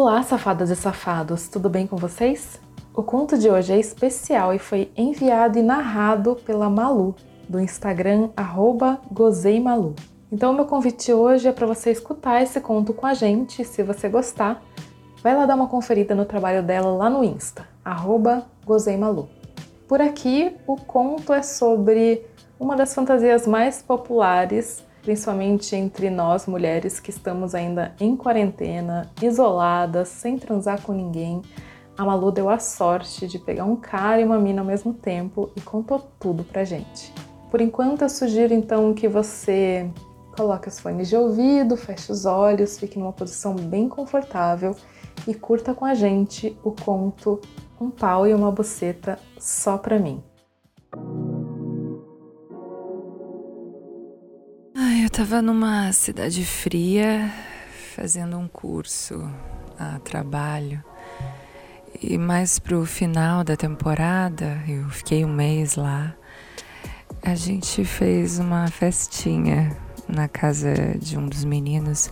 Olá, safadas e safados, tudo bem com vocês? O conto de hoje é especial e foi enviado e narrado pela Malu, do Instagram @gozeimalu. Então, meu convite hoje é para você escutar esse conto com a gente. Se você gostar, vai lá dar uma conferida no trabalho dela lá no Insta, gozeimalu. Por aqui, o conto é sobre uma das fantasias mais populares principalmente entre nós mulheres que estamos ainda em quarentena, isoladas, sem transar com ninguém. A Malu deu a sorte de pegar um cara e uma mina ao mesmo tempo e contou tudo pra gente. Por enquanto, eu sugiro então que você coloque os fones de ouvido, feche os olhos, fique numa posição bem confortável e curta com a gente o conto Um pau e uma buceta só pra mim. Eu tava numa cidade fria fazendo um curso a trabalho. E mais pro final da temporada, eu fiquei um mês lá, a gente fez uma festinha na casa de um dos meninos.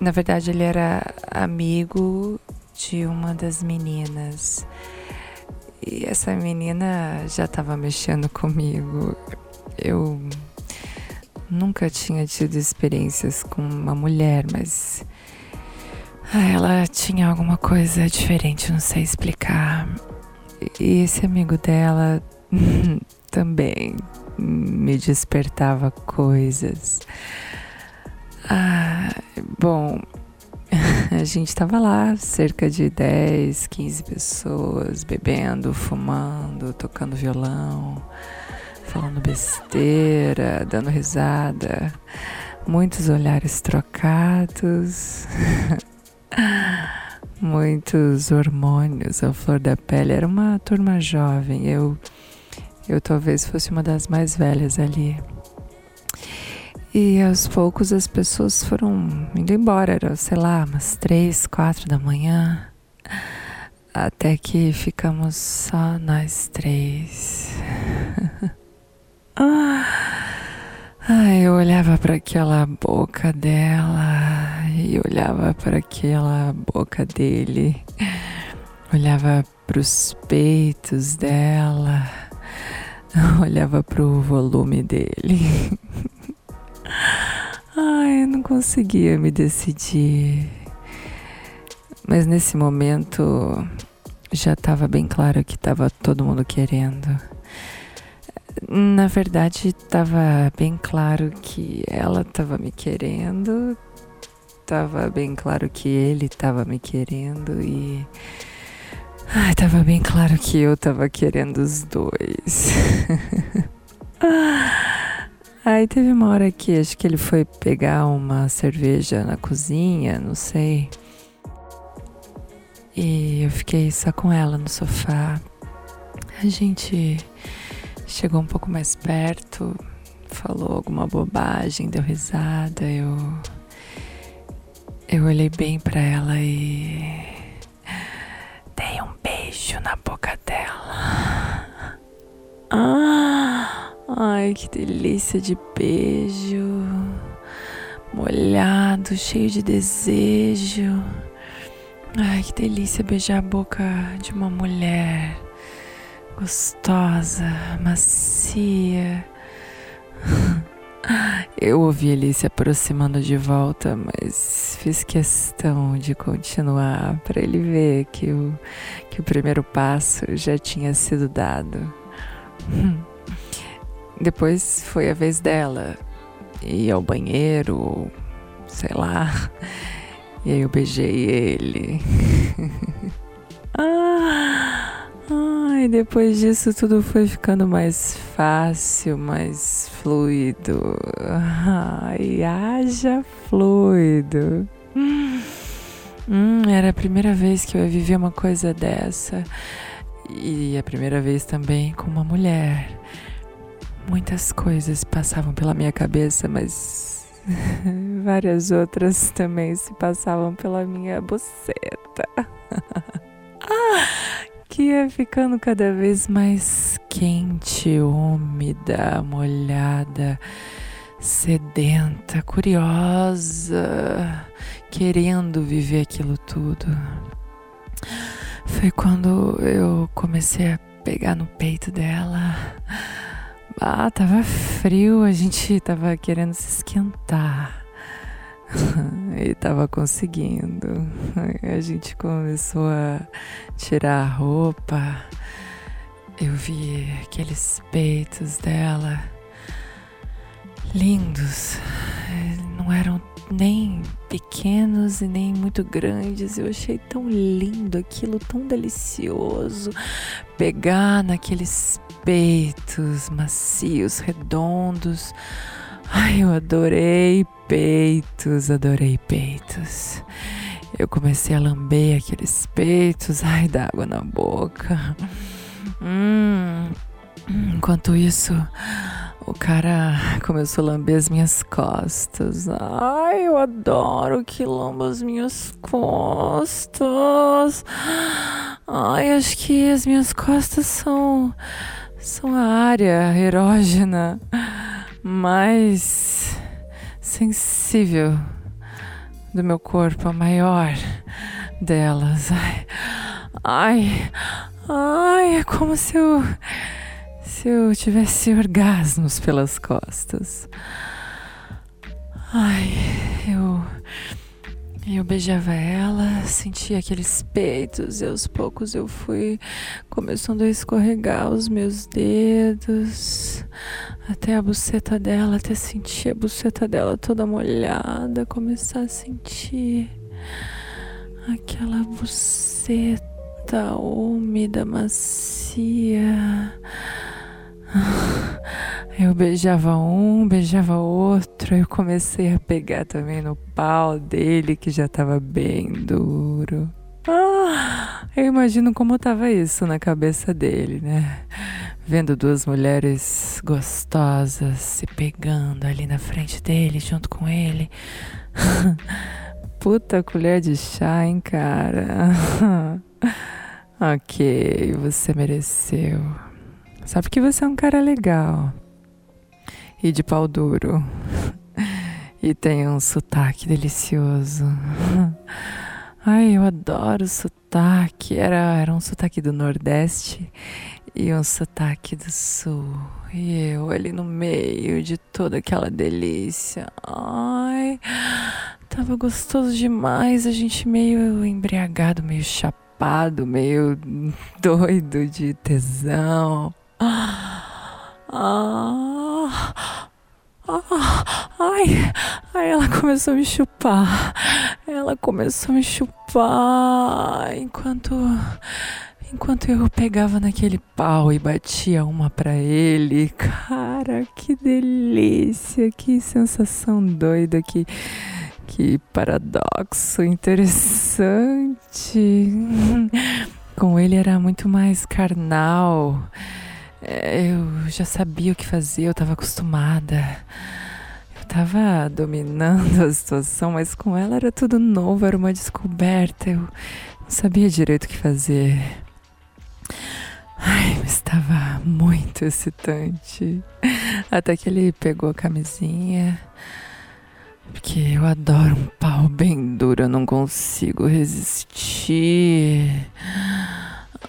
Na verdade, ele era amigo de uma das meninas. E essa menina já estava mexendo comigo. Eu Nunca tinha tido experiências com uma mulher, mas ah, ela tinha alguma coisa diferente, não sei explicar. E esse amigo dela também me despertava coisas. Ah, bom, a gente estava lá, cerca de 10, 15 pessoas, bebendo, fumando, tocando violão falando besteira, dando risada, muitos olhares trocados, muitos hormônios à flor da pele. Era uma turma jovem, eu, eu talvez fosse uma das mais velhas ali. E aos poucos as pessoas foram indo embora, era, sei lá, umas três, quatro da manhã. Até que ficamos só nós três. Ah, eu olhava para aquela boca dela e olhava para aquela boca dele, olhava para os peitos dela, olhava para o volume dele. Ai, eu não conseguia me decidir. Mas nesse momento já estava bem claro que estava todo mundo querendo. Na verdade, estava bem claro que ela estava me querendo, estava bem claro que ele estava me querendo e. Ai, tava bem claro que eu estava querendo os dois. Aí teve uma hora que acho que ele foi pegar uma cerveja na cozinha, não sei. E eu fiquei só com ela no sofá. A gente chegou um pouco mais perto, falou alguma bobagem, deu risada. Eu eu olhei bem para ela e dei um beijo na boca dela. Ah, ai, que delícia de beijo. Molhado, cheio de desejo. Ai, que delícia beijar a boca de uma mulher gostosa, macia. Eu ouvi ele se aproximando de volta, mas fiz questão de continuar para ele ver que o, que o primeiro passo já tinha sido dado. Depois foi a vez dela ir ao banheiro, sei lá, e aí eu beijei ele. ah! Ai, depois disso tudo foi ficando mais fácil, mais fluido. Ai, haja fluido. Hum, era a primeira vez que eu ia viver uma coisa dessa. E a primeira vez também com uma mulher. Muitas coisas passavam pela minha cabeça, mas várias outras também se passavam pela minha boceta. ah, que ia ficando cada vez mais quente, úmida, molhada, sedenta, curiosa, querendo viver aquilo tudo. Foi quando eu comecei a pegar no peito dela. Ah, tava frio, a gente tava querendo se esquentar. e tava conseguindo. A gente começou a tirar a roupa. Eu vi aqueles peitos dela lindos. Não eram nem pequenos e nem muito grandes. Eu achei tão lindo aquilo, tão delicioso. Pegar naqueles peitos macios, redondos. Ai, eu adorei peitos, adorei peitos. Eu comecei a lamber aqueles peitos, ai, dá água na boca. Hum, enquanto isso, o cara começou a lamber as minhas costas. Ai, eu adoro que lamba as minhas costas. Ai, acho que as minhas costas são são a área erógena mais sensível do meu corpo, a maior delas. Ai, ai, ai é como se eu se eu tivesse orgasmos pelas costas. Ai, eu eu beijava ela, sentia aqueles peitos e aos poucos eu fui começando a escorregar os meus dedos até a buceta dela, até sentir a buceta dela toda molhada, começar a sentir aquela buceta úmida, macia. Eu beijava um, beijava outro. Eu comecei a pegar também no pau dele, que já estava bem duro. Ah, eu imagino como estava isso na cabeça dele, né? Vendo duas mulheres gostosas se pegando ali na frente dele, junto com ele. Puta colher de chá, hein, cara? ok, você mereceu. Sabe que você é um cara legal. E de pau duro. E tem um sotaque delicioso. Ai, eu adoro sotaque. Era, era um sotaque do Nordeste e um sotaque do Sul. E eu ali no meio de toda aquela delícia. Ai, tava gostoso demais. A gente meio embriagado, meio chapado, meio doido de tesão. Ah, ah, ai, ai, ela começou a me chupar. Ela começou a me chupar enquanto enquanto eu pegava naquele pau e batia uma para ele. Cara, que delícia, que sensação doida, que que paradoxo interessante. Com ele era muito mais carnal. É, eu já sabia o que fazer, eu estava acostumada. Eu estava dominando a situação, mas com ela era tudo novo, era uma descoberta. Eu não sabia direito o que fazer. Ai, mas estava muito excitante. Até que ele pegou a camisinha. Porque eu adoro um pau bem duro, eu não consigo resistir.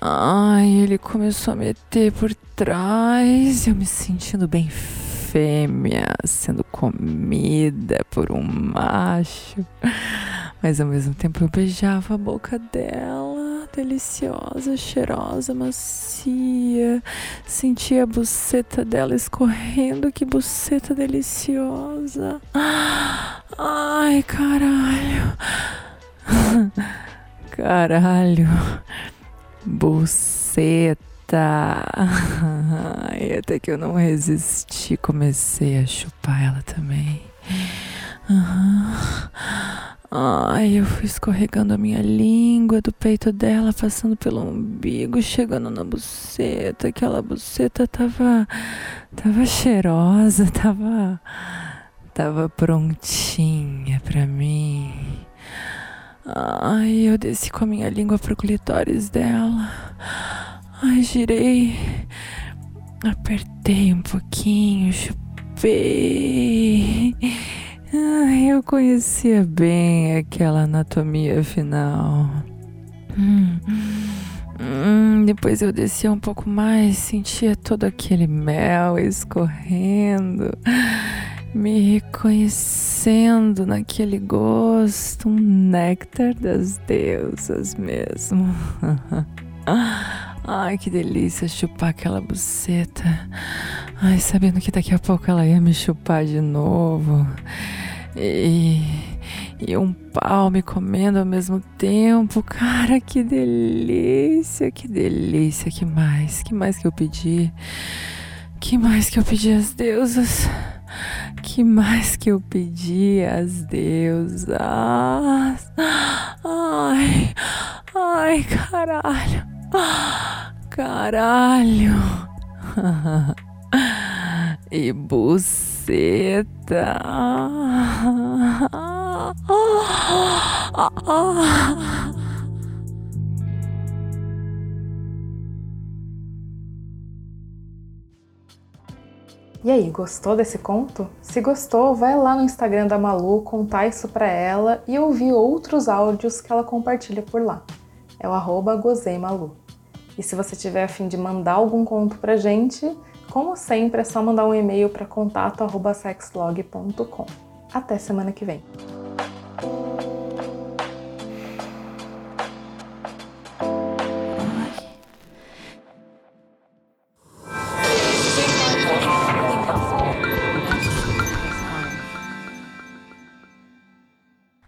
Ai, ele começou a meter por trás, eu me sentindo bem fêmea, sendo comida por um macho. Mas ao mesmo tempo eu beijava a boca dela, deliciosa, cheirosa, macia. Sentia a buceta dela escorrendo, que buceta deliciosa. Ai, caralho. Caralho. Buceta. Até que eu não resisti, comecei a chupar ela também. Uhum. Ai, eu fui escorregando a minha língua do peito dela, passando pelo umbigo, chegando na buceta. Aquela buceta tava. tava cheirosa, tava. tava prontinha pra mim. Ai, eu desci com a minha língua pro clitóris dela. Ai, girei. Apertei um pouquinho, chupei. Ai, eu conhecia bem aquela anatomia final. Hum. Hum, depois eu descia um pouco mais, sentia todo aquele mel escorrendo, me reconhecendo naquele gosto, um néctar das deusas mesmo. Ai, que delícia chupar aquela buceta. Ai, sabendo que daqui a pouco ela ia me chupar de novo. E, e um pau me comendo ao mesmo tempo. Cara, que delícia, que delícia. Que mais? Que mais que eu pedi? Que mais que eu pedi às deusas? Que mais que eu pedi às deusas? Ai, ai, caralho. Caralho. E buceta. E aí, gostou desse conto? Se gostou, vai lá no Instagram da Malu contar isso pra ela e ouvir outros áudios que ela compartilha por lá. É o arroba gozeimalu. E se você tiver a fim de mandar algum conto pra gente, como sempre, é só mandar um e-mail para contato@sexlog.com. Até semana que vem.